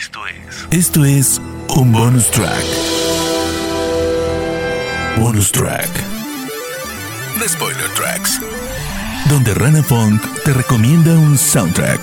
Esto es. Esto es un bonus track. Bonus track. The Spoiler Tracks. Donde Rana Funk te recomienda un soundtrack.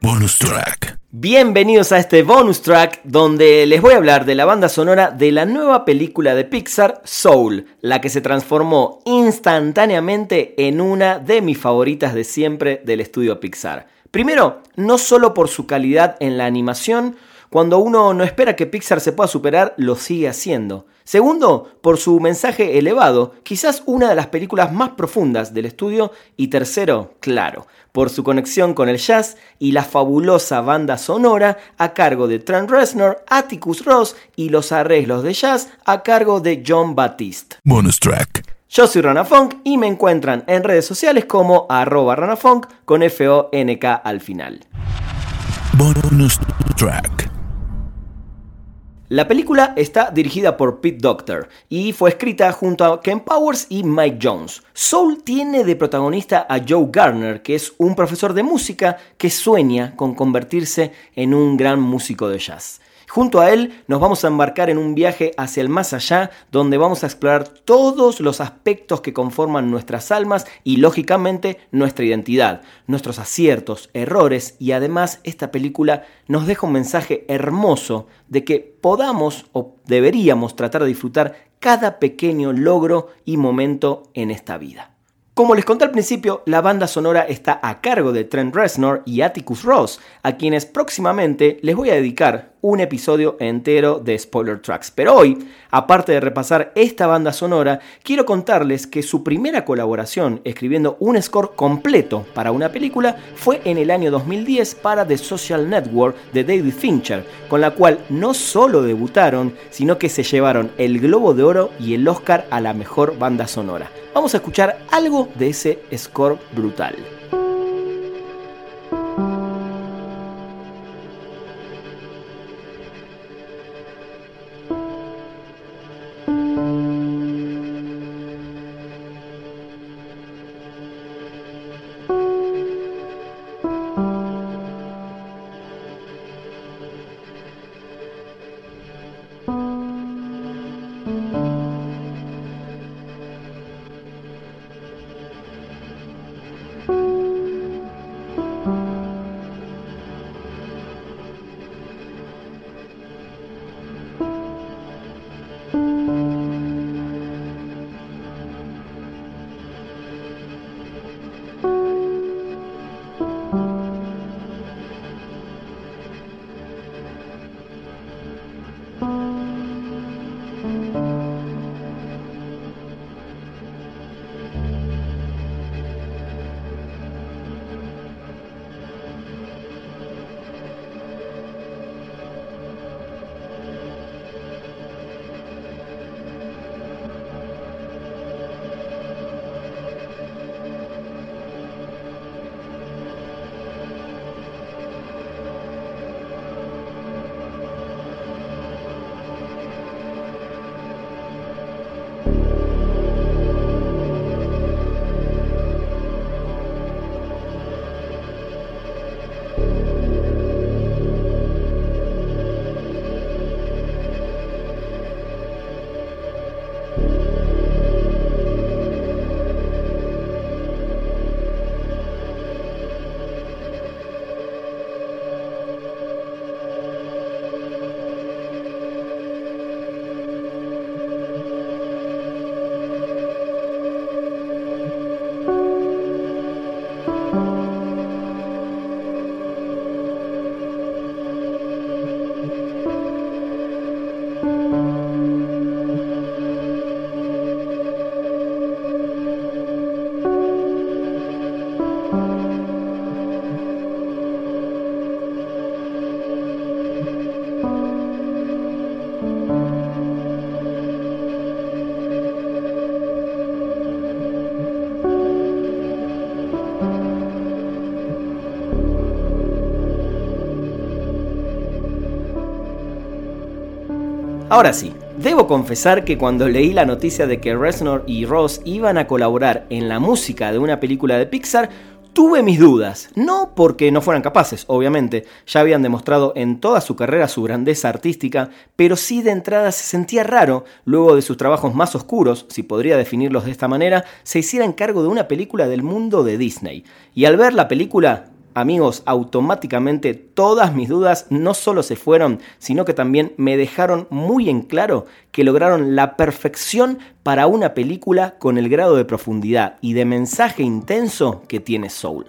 Bonus track. Bienvenidos a este bonus track donde les voy a hablar de la banda sonora de la nueva película de Pixar, Soul, la que se transformó instantáneamente en una de mis favoritas de siempre del estudio Pixar. Primero, no solo por su calidad en la animación, cuando uno no espera que Pixar se pueda superar, lo sigue haciendo. Segundo, por su mensaje elevado, quizás una de las películas más profundas del estudio. Y tercero, claro, por su conexión con el jazz y la fabulosa banda sonora a cargo de Trent Reznor, Atticus Ross y los arreglos de jazz a cargo de John track. Yo soy Ranafunk y me encuentran en redes sociales como arroba Ranafunk con F-O-N-K al final. Bonus track. La película está dirigida por Pete Doctor y fue escrita junto a Ken Powers y Mike Jones. Soul tiene de protagonista a Joe Garner, que es un profesor de música que sueña con convertirse en un gran músico de jazz. Junto a él nos vamos a embarcar en un viaje hacia el más allá, donde vamos a explorar todos los aspectos que conforman nuestras almas y lógicamente nuestra identidad, nuestros aciertos, errores y además esta película nos deja un mensaje hermoso de que podamos o deberíamos tratar de disfrutar cada pequeño logro y momento en esta vida. Como les conté al principio, la banda sonora está a cargo de Trent Reznor y Atticus Ross, a quienes próximamente les voy a dedicar un episodio entero de Spoiler Tracks. Pero hoy, aparte de repasar esta banda sonora, quiero contarles que su primera colaboración escribiendo un score completo para una película fue en el año 2010 para The Social Network de David Fincher, con la cual no solo debutaron, sino que se llevaron el Globo de Oro y el Oscar a la mejor banda sonora. Vamos a escuchar algo de ese score brutal. Ahora sí, debo confesar que cuando leí la noticia de que Reznor y Ross iban a colaborar en la música de una película de Pixar, Tuve mis dudas, no porque no fueran capaces, obviamente, ya habían demostrado en toda su carrera su grandeza artística, pero sí de entrada se sentía raro, luego de sus trabajos más oscuros, si podría definirlos de esta manera, se hicieran cargo de una película del mundo de Disney. Y al ver la película, amigos, automáticamente todas mis dudas no solo se fueron, sino que también me dejaron muy en claro que lograron la perfección para una película con el grado de profundidad y de mensaje intenso que tiene Soul.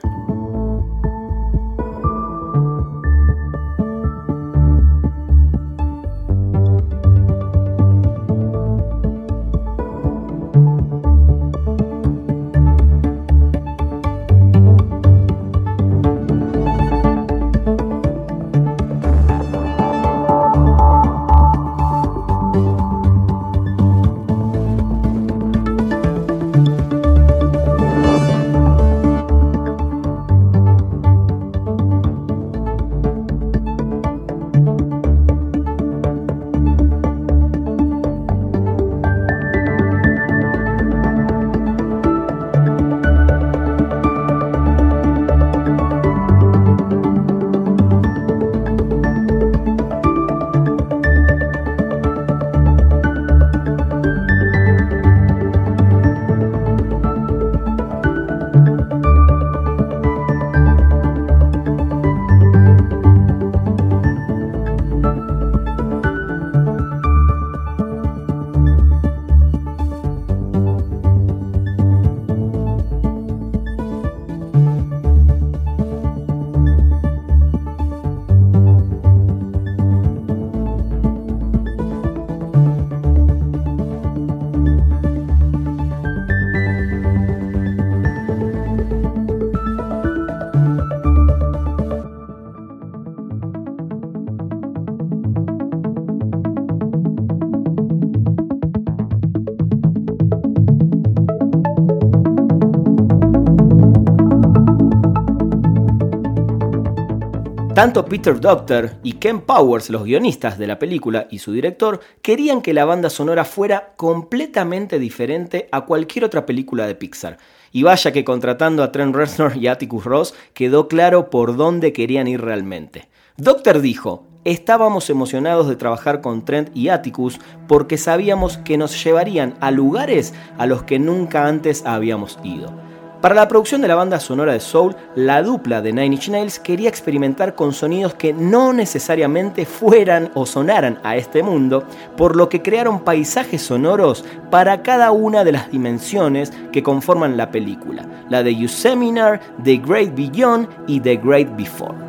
Tanto Peter Doctor y Ken Powers, los guionistas de la película y su director, querían que la banda sonora fuera completamente diferente a cualquier otra película de Pixar. Y vaya que contratando a Trent Reznor y Atticus Ross quedó claro por dónde querían ir realmente. Doctor dijo, estábamos emocionados de trabajar con Trent y Atticus porque sabíamos que nos llevarían a lugares a los que nunca antes habíamos ido. Para la producción de la banda sonora de Soul, la dupla de Nine Inch Nails quería experimentar con sonidos que no necesariamente fueran o sonaran a este mundo, por lo que crearon paisajes sonoros para cada una de las dimensiones que conforman la película, la de Yosemite, The Great Beyond y The Great Before.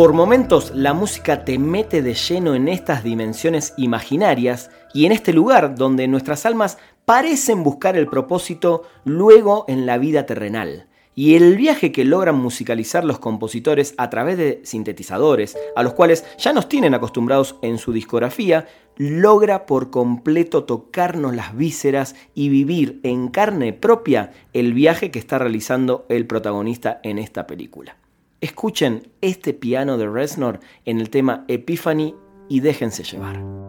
Por momentos la música te mete de lleno en estas dimensiones imaginarias y en este lugar donde nuestras almas parecen buscar el propósito luego en la vida terrenal. Y el viaje que logran musicalizar los compositores a través de sintetizadores, a los cuales ya nos tienen acostumbrados en su discografía, logra por completo tocarnos las vísceras y vivir en carne propia el viaje que está realizando el protagonista en esta película. Escuchen este piano de Reznor en el tema Epiphany y déjense llevar.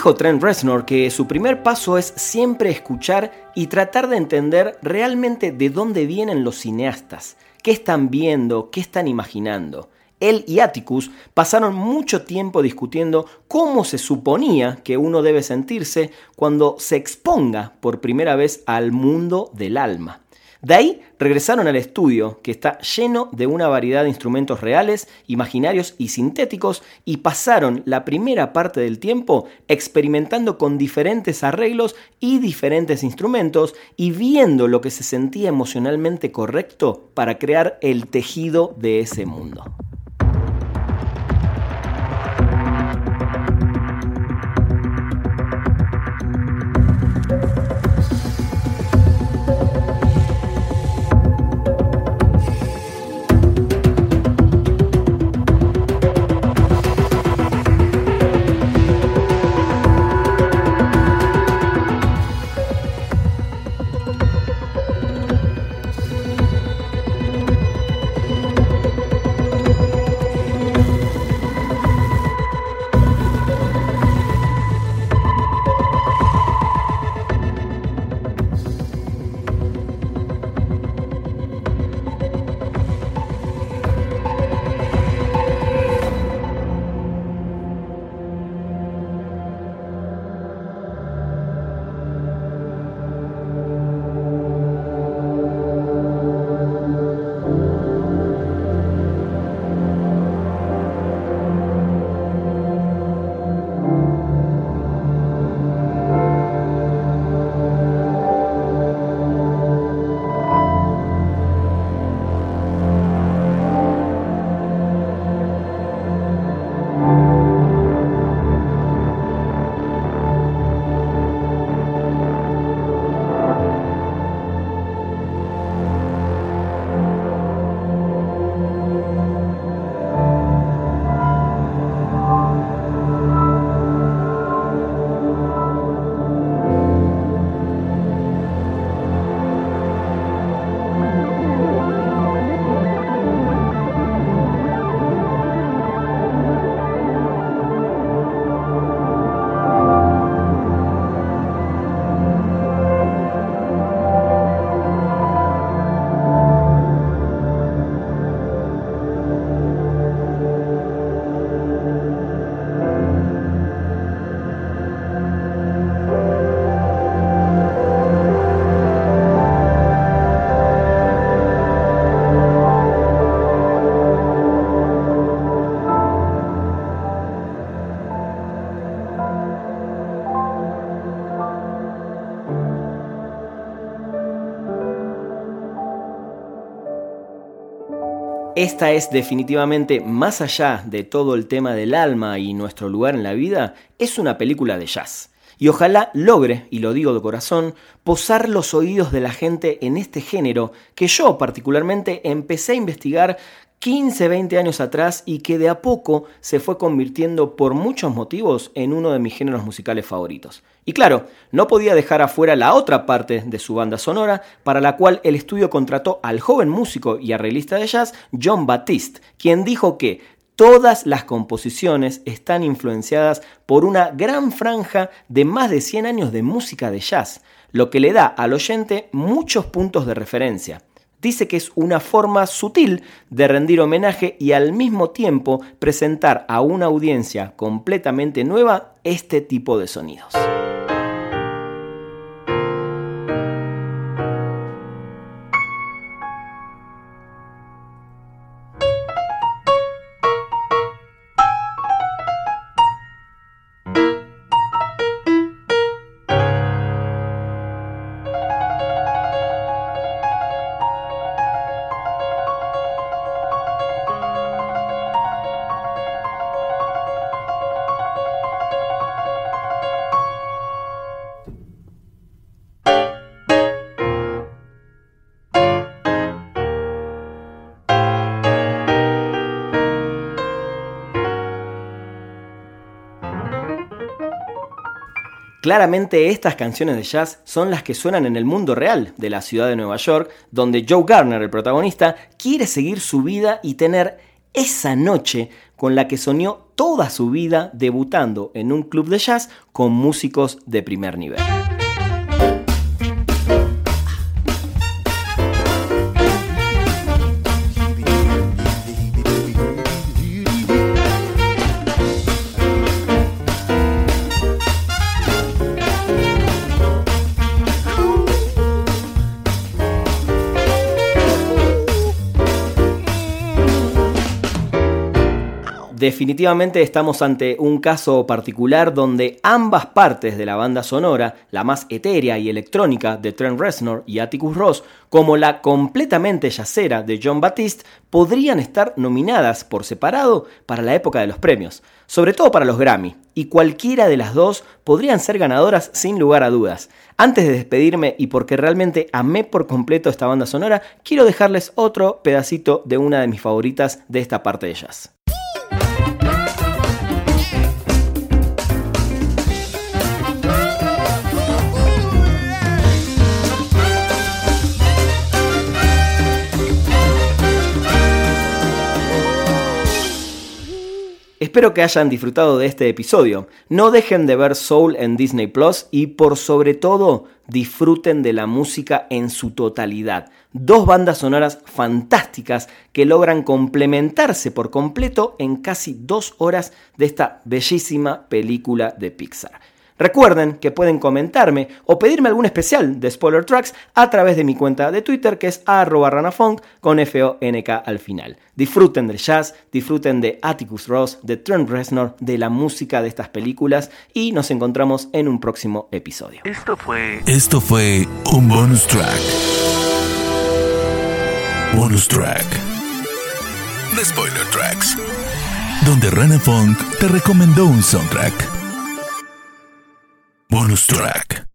Dijo Trent Reznor que su primer paso es siempre escuchar y tratar de entender realmente de dónde vienen los cineastas, qué están viendo, qué están imaginando. Él y Atticus pasaron mucho tiempo discutiendo cómo se suponía que uno debe sentirse cuando se exponga por primera vez al mundo del alma. De ahí regresaron al estudio, que está lleno de una variedad de instrumentos reales, imaginarios y sintéticos, y pasaron la primera parte del tiempo experimentando con diferentes arreglos y diferentes instrumentos y viendo lo que se sentía emocionalmente correcto para crear el tejido de ese mundo. Esta es definitivamente, más allá de todo el tema del alma y nuestro lugar en la vida, es una película de jazz. Y ojalá logre, y lo digo de corazón, posar los oídos de la gente en este género que yo particularmente empecé a investigar 15, 20 años atrás y que de a poco se fue convirtiendo por muchos motivos en uno de mis géneros musicales favoritos. Y claro, no podía dejar afuera la otra parte de su banda sonora, para la cual el estudio contrató al joven músico y arreglista de jazz John Batiste, quien dijo que todas las composiciones están influenciadas por una gran franja de más de 100 años de música de jazz, lo que le da al oyente muchos puntos de referencia dice que es una forma sutil de rendir homenaje y al mismo tiempo presentar a una audiencia completamente nueva este tipo de sonidos. Claramente estas canciones de jazz son las que suenan en el mundo real de la ciudad de Nueva York, donde Joe Garner, el protagonista, quiere seguir su vida y tener esa noche con la que soñó toda su vida debutando en un club de jazz con músicos de primer nivel. Definitivamente estamos ante un caso particular donde ambas partes de la banda sonora, la más etérea y electrónica de Trent Reznor y Atticus Ross, como la completamente yacera de John Batiste, podrían estar nominadas por separado para la época de los premios, sobre todo para los Grammy, y cualquiera de las dos podrían ser ganadoras sin lugar a dudas. Antes de despedirme y porque realmente amé por completo esta banda sonora, quiero dejarles otro pedacito de una de mis favoritas de esta parte de jazz. Espero que hayan disfrutado de este episodio. No dejen de ver Soul en Disney Plus y por sobre todo disfruten de la música en su totalidad. Dos bandas sonoras fantásticas que logran complementarse por completo en casi dos horas de esta bellísima película de Pixar. Recuerden que pueden comentarme o pedirme algún especial de Spoiler Tracks a través de mi cuenta de Twitter que es arroba ranafunk con F-O-N-K al final. Disfruten del jazz, disfruten de Atticus Ross, de Trent Reznor, de la música de estas películas y nos encontramos en un próximo episodio. Esto fue... Esto fue un bonus track. Bonus track. The Spoiler Tracks. Donde Rana Funk te recomendó un soundtrack. Bonus track.